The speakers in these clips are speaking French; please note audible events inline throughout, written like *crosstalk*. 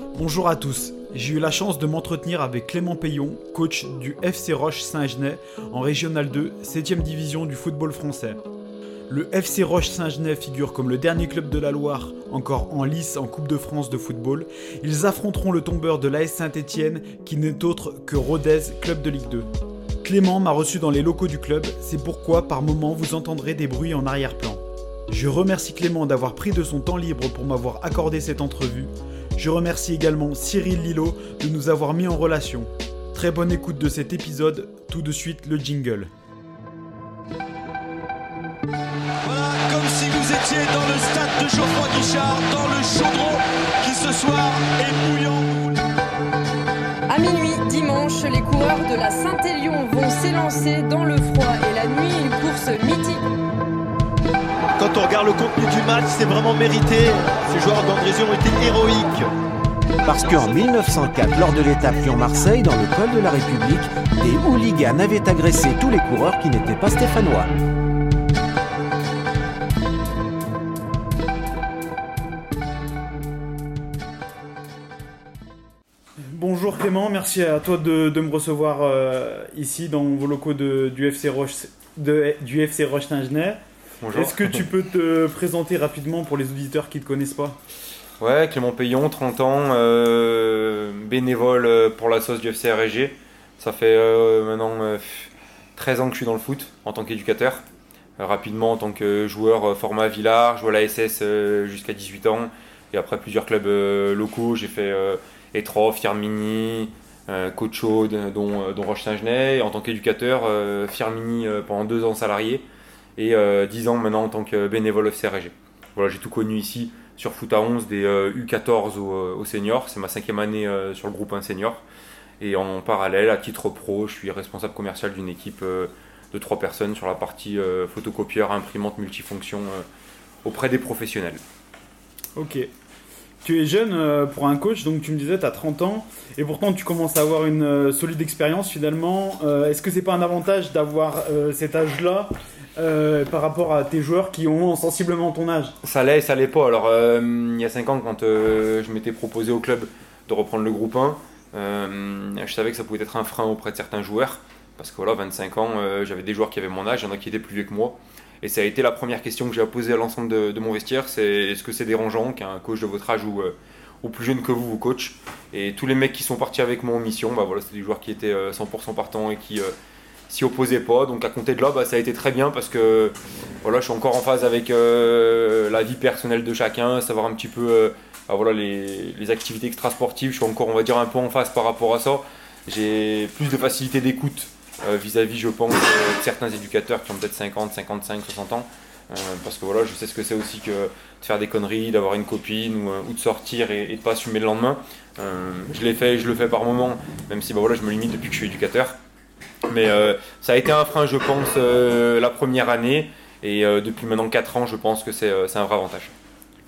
Bonjour à tous. J'ai eu la chance de m'entretenir avec Clément Payon, coach du FC Roche Saint-Genès en Régional 2, 7ème division du football français. Le FC Roche Saint-Genès figure comme le dernier club de la Loire encore en lice en Coupe de France de football. Ils affronteront le tombeur de l'AS Saint-Étienne qui n'est autre que Rodez, club de Ligue 2. Clément m'a reçu dans les locaux du club, c'est pourquoi par moments vous entendrez des bruits en arrière-plan. Je remercie Clément d'avoir pris de son temps libre pour m'avoir accordé cette entrevue. Je remercie également Cyril Lillo de nous avoir mis en relation. Très bonne écoute de cet épisode, tout de suite le jingle. Voilà, comme si vous étiez dans le stade de Geoffroy Guichard, dans le chaudron qui ce soir est bouillant. À minuit, dimanche, les coureurs de la Saint-Élion vont s'élancer dans le froid et la nuit, une course mythique. Regarde le contenu du match, c'est vraiment mérité. Ces joueurs d'Andrézieux ont été héroïques. Parce qu'en 1904, lors de l'étape Lyon-Marseille, dans le col de la République, des hooligans avaient agressé tous les coureurs qui n'étaient pas stéphanois. Bonjour Clément, merci à toi de, de me recevoir euh, ici dans vos locaux de- du FC Roche, de- du FC Roche. Bonjour. Est-ce que tu peux te présenter rapidement pour les auditeurs qui ne te connaissent pas Ouais, Clément Payon, 30 ans, euh, bénévole euh, pour la sauce du FC RG. Ça fait euh, maintenant euh, 13 ans que je suis dans le foot en tant qu'éducateur. Rapidement en tant que joueur format Villard, joué à la SS jusqu'à 18 ans. Et après plusieurs clubs locaux, j'ai fait Étroff, Firmini, Coach Aude, dont, euh, dont Roche Saint-Genès. Et En tant qu'éducateur, Firmini pendant deux ans salarié et euh, 10 ans maintenant en tant que bénévole FC RG. Voilà, j'ai tout connu ici sur foot à 11 des euh, U14 au, euh, au senior. C'est ma cinquième année euh, sur le groupe 1 senior. Et en parallèle, à titre pro, je suis responsable commercial d'une équipe euh, de trois personnes sur la partie euh, photocopieur, imprimante multifonction euh, auprès des professionnels. Ok. Tu es jeune euh, pour un coach, donc tu me disais, tu as 30 ans, et pourtant tu commences à avoir une euh, solide expérience finalement. Euh, Est-ce que c'est pas un avantage d'avoir euh, cet âge-là euh, par rapport à tes joueurs qui ont sensiblement ton âge Ça l'est et ça l'est pas. Alors, euh, il y a 5 ans, quand euh, je m'étais proposé au club de reprendre le groupe 1, euh, je savais que ça pouvait être un frein auprès de certains joueurs. Parce que voilà, 25 ans, j'avais des joueurs qui avaient mon âge, il y en a qui étaient plus vieux que moi. Et ça a été la première question que j'ai posée à l'ensemble de, mon vestiaire, c'est est-ce que c'est dérangeant qu'un coach de votre âge ou, ou plus jeune que vous vous coach? Et tous les mecs qui sont partis avec moi en mission, bah voilà, c'était des joueurs qui étaient euh, 100% partants et qui s'y opposaient pas. Donc à compter de là, bah, ça a été très bien parce que voilà, je suis encore en phase avec euh, la vie personnelle de chacun, savoir un petit peu euh, bah, voilà, les, les activités extrasportives. Je suis encore, on va dire, un peu en phase par rapport à ça. J'ai plus de facilité d'écoute euh, vis-à-vis, je pense, de certains éducateurs qui ont peut-être 50, 55, 60 ans. Parce que voilà, je sais ce que c'est aussi que de faire des conneries, d'avoir une copine ou, de sortir et, et de pas assumer le lendemain. Je l'ai fait, je le fais par moment, même si bah, voilà, je me limite depuis que je suis éducateur. Mais euh, ça a été un frein, je pense, euh, la première année. Et euh, depuis maintenant 4 ans, je pense que c'est un vrai avantage.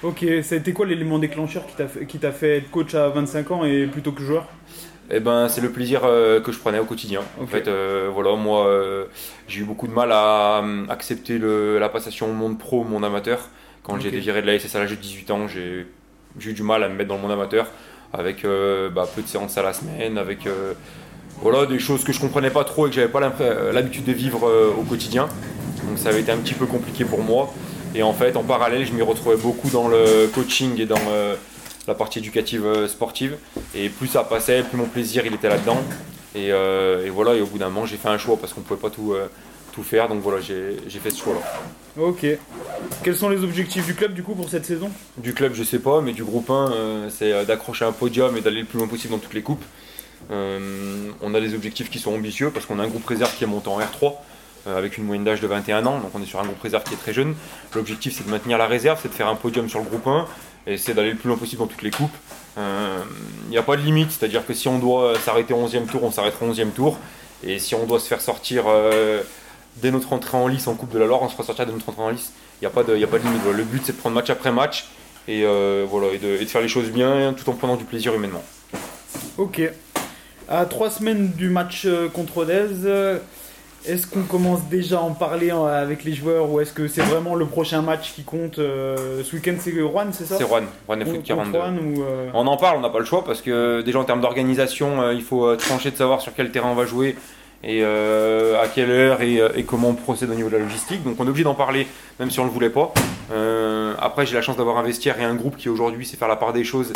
Ok, ça a été quoi l'élément déclencheur qui t'a fait, être coach à 25 ans et plutôt que joueur? Eh ben, c'est le plaisir euh, que je prenais au quotidien. En fait, euh, voilà, moi, euh, j'ai eu beaucoup de mal à accepter le- la passation au monde pro, monde amateur. Quand j'ai été viré de la SS à l'âge de 18 ans, j'ai eu du mal à me mettre dans le monde amateur, avec bah, peu de séances à la semaine, avec voilà, des choses que je comprenais pas trop et que j'avais pas euh, l'habitude de vivre euh, au quotidien. Donc ça avait été un petit peu compliqué pour moi. Et en fait, en parallèle, je m'y retrouvais beaucoup dans le coaching et dans euh, la partie éducative sportive. Et plus ça passait, plus mon plaisir il était là-dedans. Et, euh, et voilà, et au bout d'un moment, j'ai fait un choix parce qu'on pouvait pas tout, euh, tout faire. Donc voilà, j'ai fait ce choix-là. Ok. Quels sont les objectifs du club du coup pour cette saison? Du club, je sais pas, mais du groupe 1, euh, c'est d'accrocher un podium et d'aller le plus loin possible dans toutes les coupes. Euh, on a des objectifs qui sont ambitieux parce qu'on a un groupe réserve qui est monté en R3 euh, avec une moyenne d'âge de 21 ans, donc on est sur un groupe réserve qui est très jeune. L'objectif c'est de maintenir la réserve, c'est de faire un podium sur le groupe 1 et c'est d'aller le plus loin possible dans toutes les coupes. Euh, Il n'y a pas de limite, c'est-à-dire que si on doit s'arrêter au 11e tour, on s'arrêtera au 11e tour. Et si on doit se faire sortir dès notre entrée en lice en Coupe de la Loire, on se fera sortir dès notre entrée en lice. Il n'y a, pas de- limite. Le but c'est de prendre match après match et, voilà, de, et de faire les choses bien tout en prenant du plaisir humainement. Ok. À trois semaines du match euh, contre Rodez, euh, Est-ce qu'on commence déjà à en parler en- avec les joueurs ou est-ce que c'est vraiment le prochain match qui compte euh, Ce week-end, c'est Rouen, c'est ça? C'est Juan, Juan Contre- Foot contre 42. Rouen ou, euh, On en parle, on n'a pas le choix parce que déjà en termes d'organisation, euh, il faut euh, trancher de savoir sur quel terrain on va jouer et euh, à quelle heure et, euh, et comment on procède au niveau de la logistique. Donc on est obligé d'en parler même si on ne le voulait pas. Euh, après j'ai la chance d'avoir un vestiaire et un groupe qui aujourd'hui sait faire la part des choses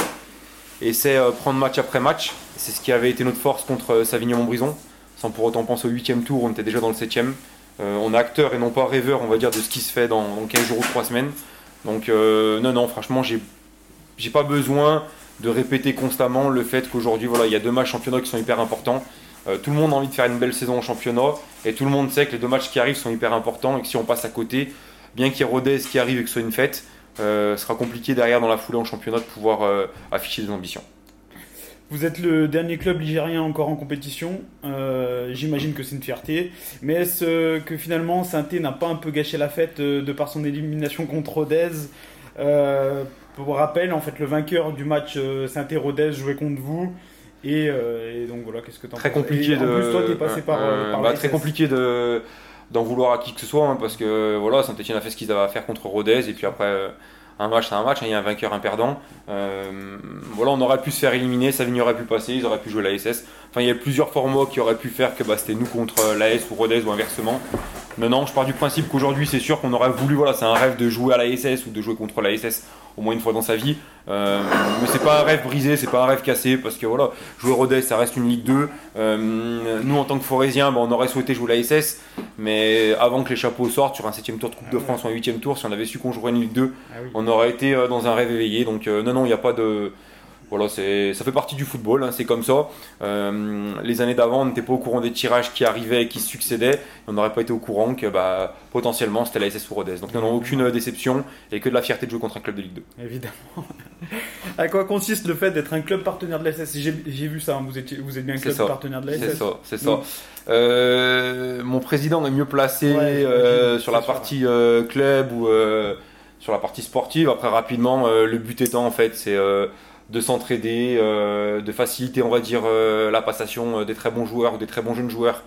et sait euh, prendre match après match. C'est ce qui avait été notre force contre euh, Savigny-Montbrison. Sans pour autant penser au huitième tour, on était déjà dans le septième. Euh, on est acteur et non pas rêveur, on va dire, de ce qui se fait dans, dans 15 jours ou 3 semaines. Donc non, non, franchement, j'ai pas besoin de répéter constamment le fait qu'aujourd'hui, voilà, il y a deux matchs championnat qui sont hyper importants. Tout le monde a envie de faire une belle saison en championnat et tout le monde sait que les deux matchs qui arrivent sont hyper importants et que si on passe à côté, bien qu'il y ait Rodez qui arrive et que ce soit une fête, euh, ce sera compliqué derrière dans la foulée en championnat de pouvoir euh, afficher des ambitions. Vous êtes le dernier club ligérien encore en compétition. Euh, J'imagine que c'est une fierté. Mais est-ce euh, que finalement Sainté n'a pas un peu gâché la fête de par son élimination contre Rodez? Pour rappel, en fait, le vainqueur du match Sainté-Rodez jouait contre vous. Et, et donc voilà, qu'est-ce que t'en Très penses? compliqué Et de. En plus, toi, t'es passé par, par bah, très compliqué de d'en vouloir à qui que ce soit hein, parce que voilà Saint-Etienne a fait ce qu'ils avaient à faire contre Rodez et puis après euh, un match c'est un match hein, il y a un vainqueur un perdant. Euh, voilà on aurait pu se faire éliminer Savigny aurait pu passer ils auraient pu jouer la SS enfin il y a plusieurs formats qui auraient pu faire que bah, c'était nous contre l'AS ou Rodez ou inversement. Mais non je pars du principe qu'aujourd'hui c'est sûr qu'on aurait voulu voilà c'est un rêve de jouer à la SS ou de jouer contre la SS au moins une fois dans sa vie. Euh, mais c'est pas un rêve brisé c'est pas un rêve cassé parce que voilà jouer Rodez ça reste une Ligue 2 Euh, nous en tant que Forésiens bah, on aurait souhaité jouer la SS mais avant que les chapeaux sortent sur un 7 tour de Coupe de France ou un 8 tour si on avait su qu'on jouerait une Ligue 2 Ah oui. on aurait été euh, dans un rêve éveillé donc euh, non non il n'y a pas de voilà, c'est, ça fait partie du football, hein, c'est comme ça. Euh, les années d'avant, on n'était pas au courant des tirages qui arrivaient et qui se succédaient. On n'aurait pas été au courant que bah, potentiellement c'était la SS ou Rodez. Donc non, non, aucune déception et que de la fierté de jouer contre un club de Ligue 2. Évidemment. *laughs* à quoi consiste le fait d'être un club partenaire de la SS J'ai vu ça, hein, vous, étiez, vous êtes bien un C'est club ça. partenaire de la C'est SS. ça, c'est ça. Euh, mon président est mieux placé Ouais, euh, sur la c'est sûr. partie club ou sur la partie sportive. Après, rapidement, le but étant en fait, c'est de s'entraider, euh, de faciliter, on va dire, euh, la passation euh, des très bons joueurs ou des très bons jeunes joueurs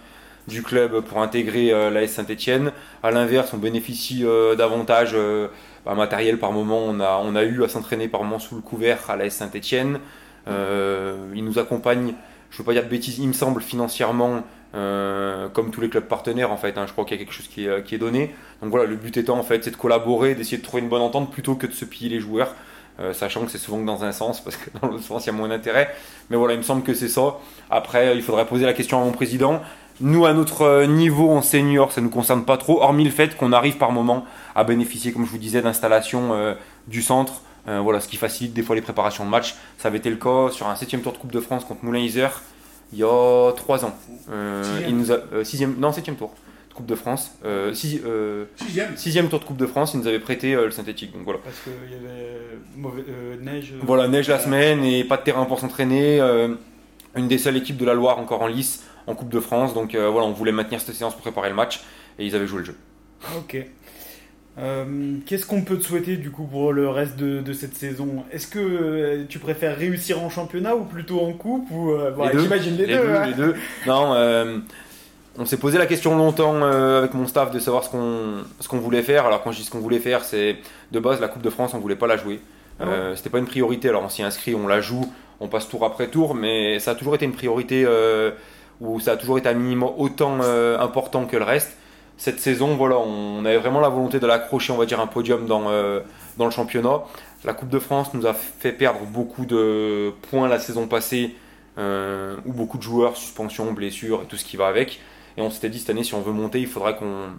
du club pour intégrer euh, l'AS Saint-Etienne. À l'inverse, on bénéficie davantage bah, matériel par moment. On a, on a eu à s'entraîner par moment sous le couvert à l'AS Saint-Etienne. Il nous accompagne, je ne veux pas dire de bêtises, il me semble financièrement, comme tous les clubs partenaires en fait. hein. je crois qu'il y a quelque chose qui est, qui est donné. Donc voilà, le but étant en fait, c'est de collaborer, d'essayer de trouver une bonne entente plutôt que de se piller les joueurs. Euh, sachant que c'est souvent que dans un sens, parce que *laughs* dans l'autre sens, il y a moins d'intérêt. Mais voilà, il me semble que c'est ça. Après, il faudrait poser la question à mon président. Nous, à notre euh, niveau en senior, ça ne nous concerne pas trop, hormis le fait qu'on arrive par moment à bénéficier, comme je vous disais, d'installation euh, du centre. Euh, voilà, ce qui facilite des fois les préparations de match. Ça avait été le cas sur un 7 tour de Coupe de France contre Moulin-Isère il y a 3 ans. Sixième. il nous a, sixième, non, 7 tour Coupe de France. Euh, six- euh, Sixième. sixième tour de Coupe de France, il nous avait prêté euh, le synthétique. Donc voilà. Parce qu'il y avait mauvais, euh, neige. Voilà, neige la semaine et pas de terrain pour s'entraîner. une des seules équipes de la Loire encore en lice en Coupe de France. Donc voilà, on voulait maintenir cette séance pour préparer le match et ils avaient joué le jeu. Ok. Qu'est-ce qu'on peut te souhaiter du coup pour le reste de, de cette saison? Est-ce que tu préfères réussir en championnat ou plutôt en coupe ou voilà. J'imagine les, les deux. deux, hein. les deux. Non, on s'est posé la question longtemps euh, avec mon staff de savoir ce qu'on ce qu'on voulait faire. Alors quand je dis ce qu'on voulait faire, c'est de base la Coupe de France, on voulait pas la jouer. Ah Euh, C'était pas une priorité. Alors on s'y inscrit, on la joue, on passe tour après tour, mais ça a toujours été une priorité euh, où ça a toujours été un minimum autant important que le reste. Cette saison, voilà, on avait vraiment la volonté de l'accrocher, on va dire, un podium dans, dans le championnat. La Coupe de France nous a fait perdre beaucoup de points la saison passée, où beaucoup de joueurs, suspension, blessures et tout ce qui va avec. Et on s'était dit cette année, si on veut monter, il faudra qu'on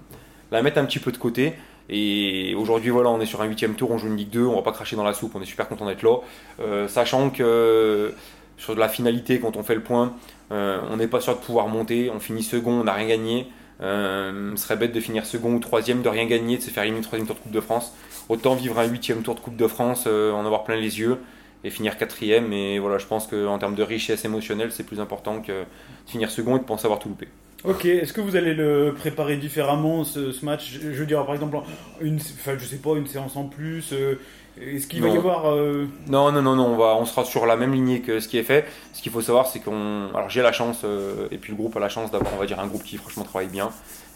la mette un petit peu de côté. Et aujourd'hui, voilà, on est sur un huitième tour, on joue une Ligue 2, on va pas cracher dans la soupe, on est super content d'être là. Euh, sachant que sur de la finalité, quand on fait le point, euh, on n'est pas sûr de pouvoir monter, on finit second, on n'a rien gagné. Euh, ce serait bête de finir second ou troisième, de rien gagner, de se faire éliminer troisième tour de Coupe de France. Autant vivre un huitième tour de Coupe de France, euh, en avoir plein les yeux et finir quatrième. Et voilà, je pense qu'en termes de richesse émotionnelle, c'est plus important que de finir second et de penser avoir tout loupé. Ok, est-ce que vous allez le préparer différemment ce, ce match? Je, je veux dire par exemple une, enfin, je sais pas une séance en plus. euh, est-ce qu'il va y avoir euh, Non, non, non, non, on, va, on sera sur la même lignée que ce qui est fait. Ce qu'il faut savoir, c'est qu'on. Alors j'ai la chance, euh, et puis le groupe a la chance d'avoir, on va dire, un groupe qui franchement travaille bien.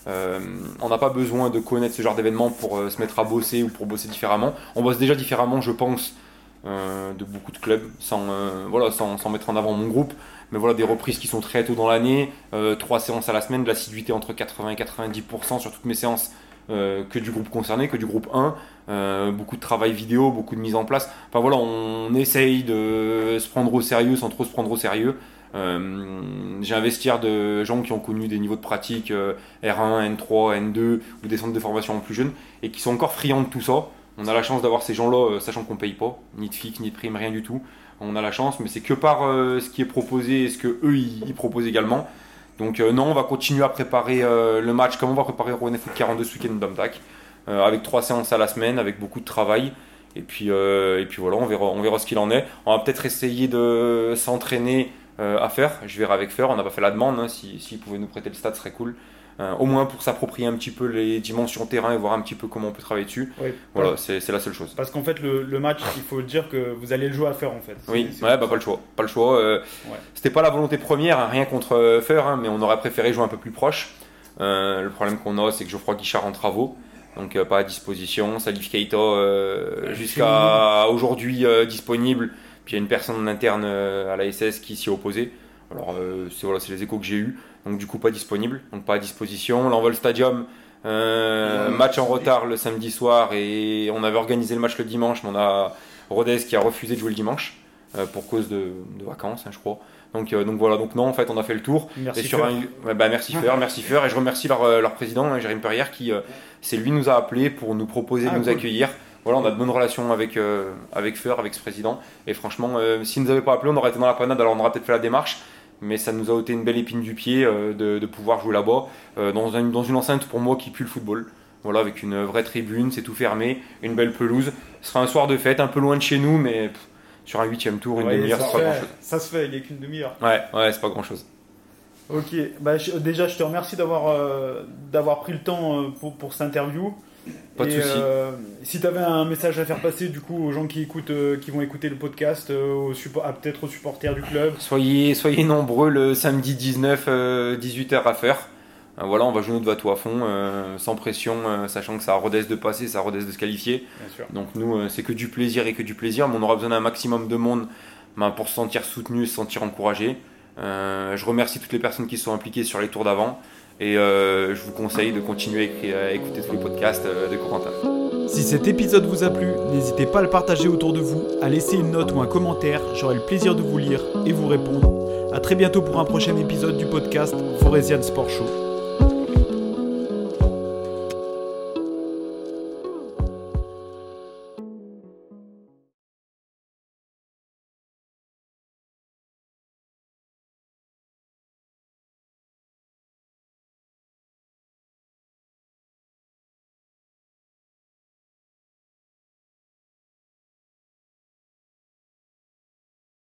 On n'a pas besoin de connaître ce genre d'événement pour se mettre à bosser ou pour bosser différemment. On bosse déjà différemment, je pense, de beaucoup de clubs, sans, voilà, sans, sans mettre en avant mon groupe. Mais voilà, des reprises qui sont très tôt dans l'année, euh, trois séances à la semaine, de l'assiduité entre 80 et 90% sur toutes mes séances euh, que du groupe concerné, que du groupe 1. Euh, beaucoup de travail vidéo, beaucoup de mise en place. Enfin voilà, on essaye de se prendre au sérieux sans trop se prendre au sérieux. J'ai un vestiaire de gens qui ont connu des niveaux de pratique euh, R1, N3, N2 ou des centres de formation plus jeunes et qui sont encore friands de tout ça. On a la chance d'avoir ces gens-là, sachant qu'on paye pas, ni de fixe, ni de prime, rien du tout. On a la chance, mais c'est que par euh, ce qui est proposé et ce que eux ils, proposent également. Donc euh, non, on va continuer à préparer euh, le match comme on va préparer Rouen Foot 42 ce week-end avec trois séances à la semaine, avec beaucoup de travail. Et puis, voilà, on verra, ce qu'il en est. On va peut-être essayer de s'entraîner à faire. Je verrai avec Fer, on n'a pas fait la demande. hein, si- S'il pouvait nous prêter le stade, ce serait cool. Euh, au moins pour s'approprier un petit peu les dimensions terrain et voir un petit peu comment on peut travailler dessus. Voilà, c'est la seule chose. Parce qu'en fait le, le match, il faut dire que vous allez le jouer à faire en fait. Oui, ouais, bah pas le choix. Pas le choix. euh, Ouais. C'était pas la volonté première, hein, rien contre euh, Fer, hein, mais on aurait préféré jouer un peu plus proche. Euh, le problème qu'on a, c'est que Geoffroy Guichard en travaux, donc pas à disposition. Salif Keita jusqu'à aujourd'hui disponible. Puis il y a une personne en interne à la SS qui s'y opposée. Alors euh, c'est voilà, c'est les échos que j'ai eus. Donc du coup pas disponible, donc pas à disposition. L'Envol Stadium, euh, match en retard le samedi soir et on avait organisé le match le dimanche, mais on a Rodez qui a refusé de jouer le dimanche euh, pour cause de, de vacances, hein, je crois. Donc, euh, donc voilà, donc non, en fait, on a fait le tour. Merci. et sur Fer. un, ouais, bah, merci Fer, merci et je remercie leur, leur président, hein, Jérémy Perrière, qui c'est lui nous a appelé pour nous proposer Ah, de nous cool. accueillir. Voilà, on a de bonnes relations avec avec Fer, avec ce président. Et franchement, s'il nous avait pas appelé, on aurait été dans la panade, alors on aurait peut-être fait la démarche. Mais ça nous a ôté une belle épine du pied euh, de, de pouvoir jouer là-bas, euh, dans, une, dans une enceinte pour moi qui pue le football. Voilà, avec une vraie tribune, c'est tout fermé, une belle pelouse. Ce sera un soir de fête, un peu loin de chez nous, mais pff, sur un huitième tour, une Ouais, demi-heure, c'est pas fait, grand-chose. ça se fait, il n'y a qu'une demi-heure. Ouais, ouais, c'est pas grand-chose. Ok, bah, je- déjà je te remercie d'avoir euh, d'avoir pris le temps pour, pour cette interview. Pas de Et, souci. euh, si tu avais un message à faire passer du coup aux gens qui écoutent, euh, qui vont écouter le podcast, euh, peut-être aux supporters du club. Soyez, soyez nombreux le samedi 19, 18h à faire. Euh, voilà, on va jouer notre bateau à fond, euh, sans pression, euh, sachant que ça Rodez de passer, ça Rodez de se qualifier. Bien sûr. Donc nous, euh, c'est que du plaisir et que du plaisir, mais on aura besoin d'un maximum de monde ben, pour se sentir soutenu, se sentir encouragé. Euh, je remercie toutes les personnes qui sont impliquées sur les tours d'avant et euh, je vous conseille de continuer à, écouter- tous les podcasts euh, de Corentin. Si cet épisode vous a plu, n'hésitez pas à le partager autour de vous, à laisser une note ou un commentaire, j'aurai le plaisir de vous lire et vous répondre. A très bientôt pour un prochain épisode du podcast Forésian Sport Show.